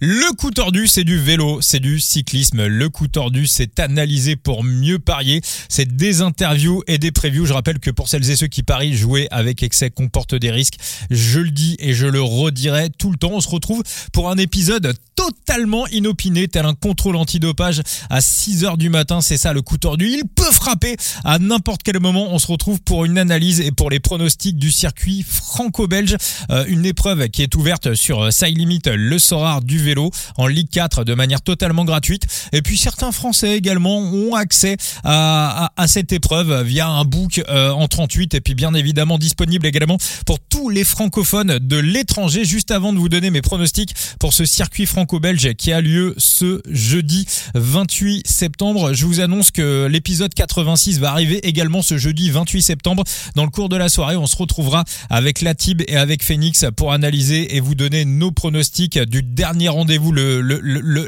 Le coup tordu, c'est du vélo, c'est du cyclisme. Le coup tordu, c'est analysé pour mieux parier. C'est des interviews et des previews. Je rappelle que pour celles et ceux qui parient, jouer avec excès comporte des risques. Je le dis et je le redirai tout le temps. On se retrouve pour un épisode totalement inopiné, tel un contrôle antidopage à 6 heures du matin. C'est ça le coup tordu. Il peut frapper à n'importe quel moment. On se retrouve pour une analyse et pour les pronostics du circuit franco-belge. Euh, une épreuve qui est ouverte sur Side Limit, le Sorare du vélo en Ligue 4 de manière totalement gratuite. Et puis certains Français également ont accès à, cette épreuve via un book euh, en 38 et puis bien évidemment disponible également pour tous les francophones de l'étranger. Juste avant de vous donner mes pronostics pour ce circuit franco-belge qui a lieu ce jeudi 28 septembre, je vous annonce que l'épisode 86 va arriver également ce jeudi 28 septembre. Dans le cours de la soirée, on se retrouvera avec Latib et avec Phoenix pour analyser et vous donner nos pronostics du dernier rendez-vous, le,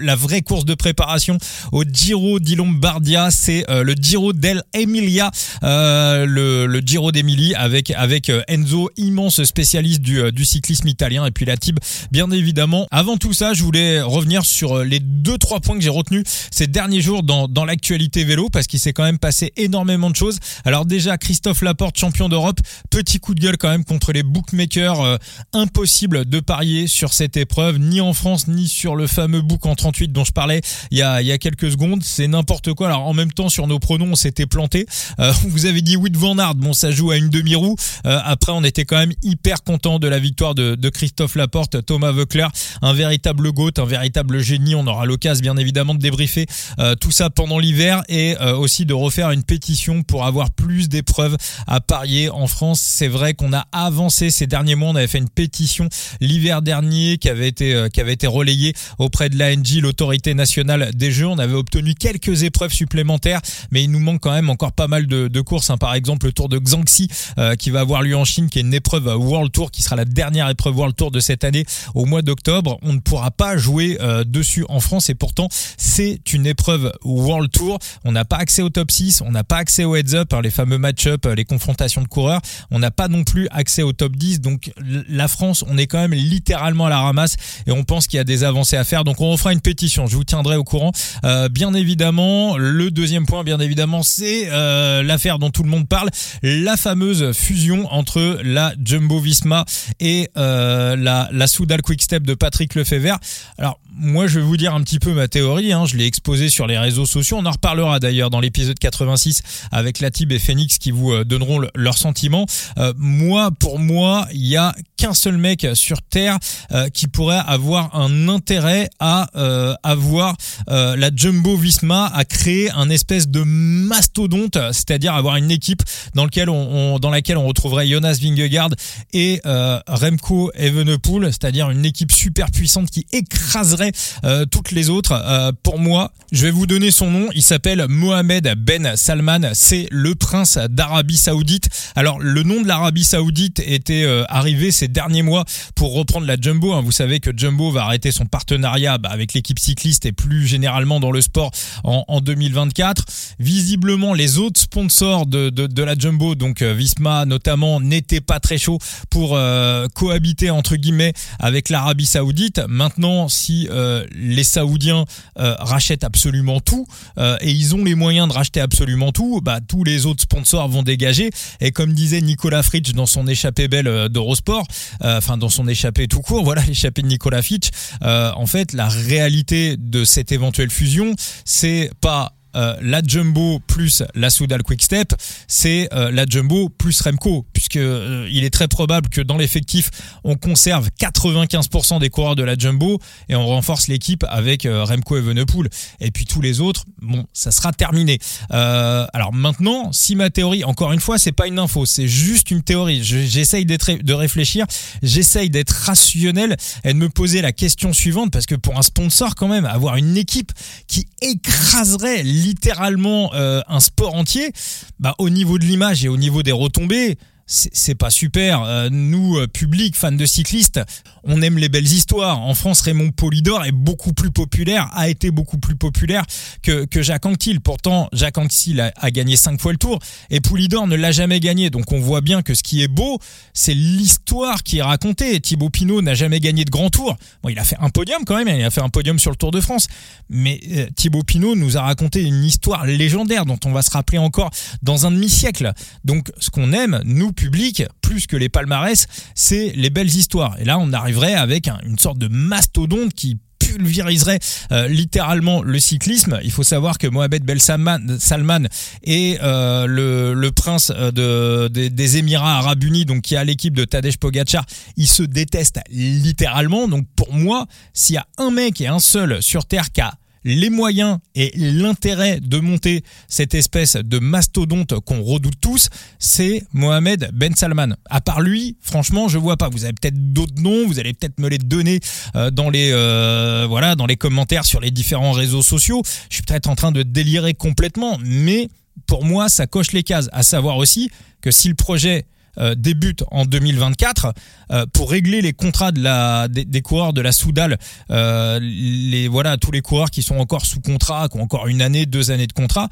la vraie course de préparation au Giro di Lombardia, c'est euh, le Giro dell'Emilia, euh, le, le Giro d'Emilie avec avec euh, Enzo, immense spécialiste du, du cyclisme italien, et puis la Tib, bien évidemment. Avant tout ça, je voulais revenir sur les deux trois points que j'ai retenus ces derniers jours dans dans l'actualité vélo, parce qu'il s'est quand même passé énormément de choses. Alors déjà, Christophe Laporte, champion d'Europe, petit coup de gueule quand même contre les bookmakers, impossible de parier sur cette épreuve, ni en France ni sur le fameux book en 38 dont je parlais il y a, il y a quelques secondes. C'est n'importe quoi. Alors en même temps, sur nos pronoms, on s'était planté. Euh, vous avez dit Wood Van Aert. Bon, ça joue à une demi-roue. Euh, après, on était quand même hyper content de la victoire de, Christophe Laporte, Thomas Voeckler, un véritable goat, un véritable génie. On aura l'occasion, bien évidemment, de débriefer euh, tout ça pendant l'hiver et aussi de refaire une pétition pour avoir plus d'épreuves à parier en France. C'est vrai qu'on a avancé ces derniers mois. On avait fait une pétition l'hiver dernier qui avait été qui avait été relayée auprès de l'ANJ, l'autorité nationale des jeux. On avait obtenu quelques épreuves supplémentaires, mais il nous manque quand même encore pas mal de, courses. Hein. Par exemple, le Tour de Xiangxi euh, qui va avoir lieu en Chine, qui est une épreuve World Tour, qui sera la dernière épreuve World Tour de cette année au mois d'octobre. On ne pourra pas jouer euh, dessus en France et pourtant c'est une épreuve World Tour. On n'a pas accès au top 6, on n'a pas accès au heads up, hein, les fameux match-up, les confrontations de coureurs. On n'a pas non plus accès au top 10. Donc la France, on est quand même littéralement à la ramasse et on pense qu'il y a des avancées à faire. Donc on fera une pétition, je vous tiendrai au courant. Euh, bien évidemment, le deuxième point, bien évidemment, c'est euh, l'affaire dont tout le monde parle, la fameuse fusion entre la Jumbo Visma et euh, la, la Soudal Quick Step de Patrick Lefebvre. Alors moi je vais vous dire un petit peu ma théorie, hein. je l'ai exposé sur les réseaux sociaux, on en reparlera d'ailleurs dans l'épisode 86 avec Latib et Phoenix qui vous donneront leurs sentiments. Moi, pour moi, il y a qu'un seul mec sur Terre qui pourrait avoir un intérêt à avoir la Jumbo Visma à créer un espèce de mastodonte, c'est-à-dire avoir une équipe dans laquelle on retrouverait Jonas Vingegaard et Remco Evenepoel, c'est-à-dire une équipe super puissante qui écraserait euh, toutes les autres. Euh, pour moi, je vais vous donner son nom. Il s'appelle Mohamed Ben Salman. C'est le prince d'Arabie Saoudite. Alors le nom de l'Arabie Saoudite était euh, arrivé ces derniers mois pour reprendre la Jumbo. Hein. Vous savez que Jumbo va arrêter son partenariat bah, avec l'équipe cycliste et plus généralement dans le sport en, en 2024. Visiblement, les autres sponsors de, de, la Jumbo, donc Visma notamment, n'étaient pas très chauds pour cohabiter entre guillemets avec l'Arabie Saoudite. Maintenant, si euh, les Saoudiens euh, rachètent absolument tout euh, et ils ont les moyens de racheter absolument tout, bah tous les autres sponsors vont dégager. Et comme disait Nicolas Fritsch dans son échappée belle d'Eurosport, enfin dans son échappée tout court, voilà l'échappée de Nicolas Fritsch. En fait, la réalité de cette éventuelle fusion, c'est pas euh, la Jumbo plus la Soudal Quickstep, c'est euh, la Jumbo plus Remco, puisque euh, il est très probable que dans l'effectif, on conserve 95% des coureurs de la Jumbo et on renforce l'équipe avec Remco Evenepoel. Et puis tous les autres, bon, ça sera terminé. alors maintenant, si ma théorie, encore une fois, c'est pas une info, c'est juste une théorie. J'essaye d'être de réfléchir, j'essaye d'être rationnel et de me poser la question suivante, parce que pour un sponsor quand même, avoir une équipe qui écraserait littéralement euh, un sport entier, bah, au niveau de l'image et au niveau des retombées, c'est pas super. Euh, nous, euh, public, fans de cyclistes, on aime les belles histoires. En France, Raymond Polidor est beaucoup plus populaire, a été beaucoup plus populaire que, que Jacques Anquetil. Pourtant, Jacques Anquetil a, gagné cinq fois le Tour et Polidor ne l'a jamais gagné. Donc on voit bien que ce qui est beau, c'est l'histoire qui est racontée. Thibaut Pinot n'a jamais gagné de grand tour. Bon, il a fait un podium quand même, il a fait un podium sur le Tour de France. Mais euh, Thibaut Pinot nous a raconté une histoire légendaire dont on va se rappeler encore dans un demi-siècle. Donc ce qu'on aime, nous, public, plus que les palmarès, c'est les belles histoires. Et là, on arriverait avec une sorte de mastodonte qui pulvériserait euh, littéralement le cyclisme. Il faut savoir que Mohamed Ben Salman, est euh, le, prince euh, de, des Émirats Arabes Unis, donc qui a l'équipe de Tadej Pogacar, il se déteste littéralement. Donc pour moi, s'il y a un mec et un seul sur Terre qui a les moyens et l'intérêt de monter cette espèce de mastodonte qu'on redoute tous, c'est Mohamed Ben Salman. À part lui, franchement, je vois pas. Vous avez peut-être d'autres noms, vous allez peut-être me les donner euh, dans les euh, dans les commentaires sur les différents réseaux sociaux. Je suis peut-être en train de délirer complètement, mais pour moi, ça coche les cases. À savoir aussi que si le projet euh, débute en 2024 euh, pour régler les contrats de la, des, coureurs de la Soudal. Euh, les voilà tous les coureurs qui sont encore sous contrat, qui ont encore une année, deux années de contrat.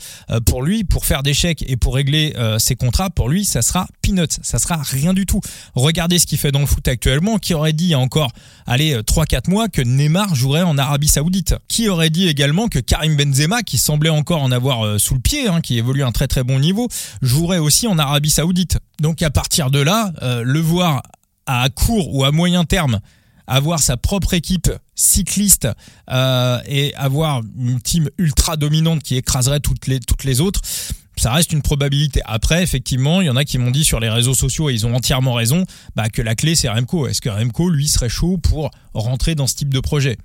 pour lui, pour faire des chèques et pour régler ces contrats, pour lui, ça sera peanuts, ça sera rien du tout. Regardez ce qu'il fait dans le foot actuellement. Qui aurait dit il y a encore allez 3-4 mois que Neymar jouerait en Arabie Saoudite? Qui aurait dit également que Karim Benzema, qui semblait encore en avoir sous le pied, hein, qui évolue à un très très bon niveau, jouerait aussi en Arabie Saoudite? Donc à partir de là, euh, le voir à court ou à moyen terme avoir sa propre équipe cycliste euh, et avoir une team ultra dominante qui écraserait toutes les toutes les autres ça reste une probabilité. Après, effectivement, il y en a qui m'ont dit sur les réseaux sociaux, et ils ont entièrement raison, bah, que la clé c'est Remco. Est-ce que Remco, lui, serait chaud pour rentrer dans ce type de projet?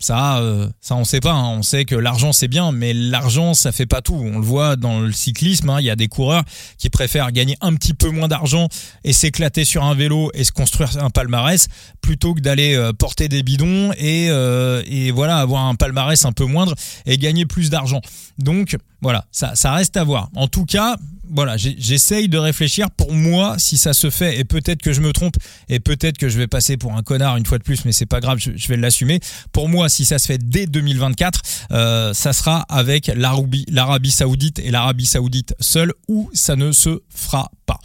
Ça, euh, ça on sait pas. Hein. On sait que l'argent c'est bien, mais l'argent ça fait pas tout. On le voit dans le cyclisme. Hein. Il y a des coureurs qui préfèrent gagner un petit peu moins d'argent et s'éclater sur un vélo et se construire un palmarès plutôt que d'aller euh, porter des bidons et, euh, et voilà avoir un palmarès un peu moindre et gagner plus d'argent. Donc voilà, ça, reste à voir. En tout cas, voilà, j'essaye de réfléchir pour moi si ça se fait et peut-être que je me trompe et peut-être que je vais passer pour un connard une fois de plus, mais c'est pas grave, je, vais l'assumer. Pour moi, si ça se fait dès 2024, euh, ça sera avec l'Arabie Saoudite et l'Arabie Saoudite seule ou ça ne se fera pas.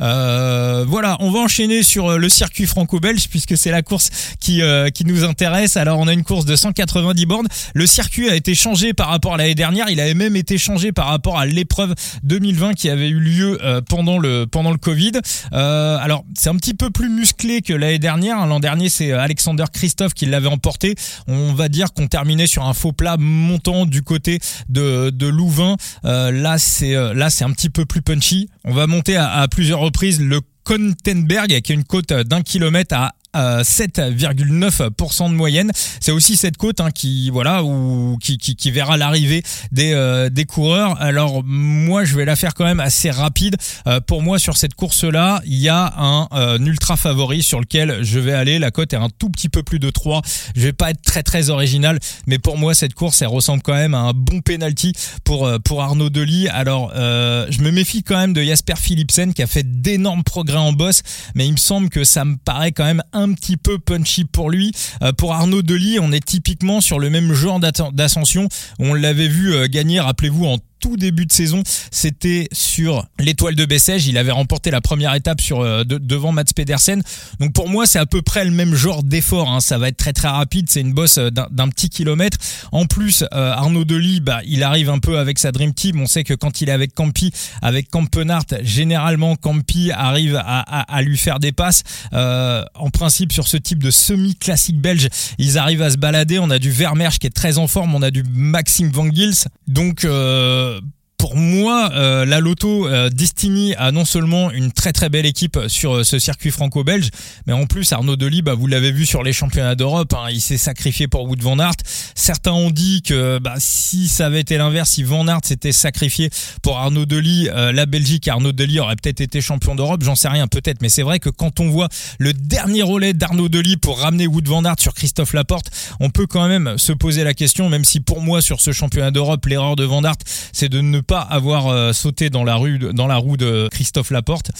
Euh, voilà, on va enchaîner sur euh, le circuit franco-belge puisque c'est la course qui euh, qui nous intéresse. Alors on a une course de 190 bornes. Le circuit a été changé par rapport à l'année dernière. Il avait même été changé par rapport à l'épreuve 2020 qui avait eu lieu euh, pendant le Covid. Euh, alors c'est un petit peu plus musclé que l'année dernière. L'an dernier c'est Alexander Christophe qui l'avait emporté. On va dire qu'on terminait sur un faux plat montant du côté de Louvain. là c'est un petit peu plus punchy. On va monter à, plusieurs reprises le Contenberg qui a une côte d'un kilomètre à 7,9% de moyenne. C'est aussi cette côte hein, qui voilà ou qui, verra l'arrivée des euh, des coureurs. Alors moi je vais la faire quand même assez rapide. Euh, pour moi sur cette course là, il y a un, euh, ultra favori sur lequel je vais aller. La cote est un tout petit peu plus de 3. Je vais pas être très très original, mais pour moi cette course elle ressemble quand même à un bon penalty pour pour Arnaud Delis. Alors je me méfie quand même de Jasper Philipsen qui a fait d'énormes progrès en boss, mais il me semble que ça me paraît quand même petit peu punchy pour lui. Euh, pour Arnaud Delis, on est typiquement sur le même genre d'ascension. On l'avait vu euh, gagner, rappelez-vous, en tout début de saison, c'était sur l'étoile de Bessèges. Il avait remporté la première étape sur euh, devant Mats Pedersen. Donc pour moi, c'est à peu près le même genre d'effort. Hein. Ça va être très très rapide. C'est une bosse euh, d'un petit kilomètre. En plus, euh, Arnaud Delis, bah, il arrive un peu avec sa Dream Team. On sait que quand il est avec Campi, avec Campenart, généralement Campi arrive à, à, lui faire des passes. en principe, sur ce type de semi-classique belge, ils arrivent à se balader. On a du Vermeersch qui est très en forme. On a du Maxime Van Gils. Donc euh, the pour moi, euh, la Loto euh, Destiny a non seulement une très très belle équipe sur euh, ce circuit franco-belge, mais en plus Arnaud Delis, bah, vous l'avez vu sur les championnats d'Europe, hein, il s'est sacrifié pour Wood van Aert. Certains ont dit que bah, si ça avait été l'inverse, si Van Aert s'était sacrifié pour Arnaud Delis, la Belgique, Arnaud Delis aurait peut-être été champion d'Europe, j'en sais rien peut-être, mais c'est vrai que quand on voit le dernier relais d'Arnaud Delis pour ramener Wood van Aert sur Christophe Laporte, on peut quand même se poser la question, même si pour moi sur ce championnat d'Europe, l'erreur de Van Aert, c'est de ne pas avoir sauté dans la rue, dans la roue de Christophe Laporte.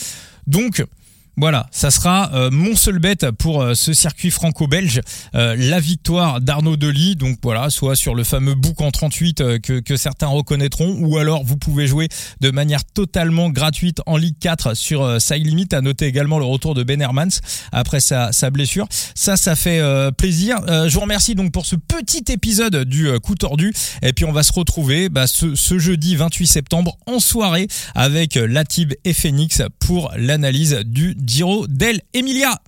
Donc, voilà, ça sera euh, mon seul bet pour euh, ce circuit franco-belge, euh, la victoire d'Arnaud Delis. Donc voilà, soit sur le fameux bouc en 38 que, que, certains reconnaîtront, ou alors vous pouvez jouer de manière totalement gratuite en Ligue 4 sur Side Limit. À noter également le retour de Ben Hermans après sa, sa blessure. Ça, ça fait plaisir. je vous remercie donc pour ce petit épisode du coup tordu. Et puis on va se retrouver bah, ce, ce jeudi 28 septembre en soirée avec Latib et Phoenix pour l'analyse du Giro del Emilia.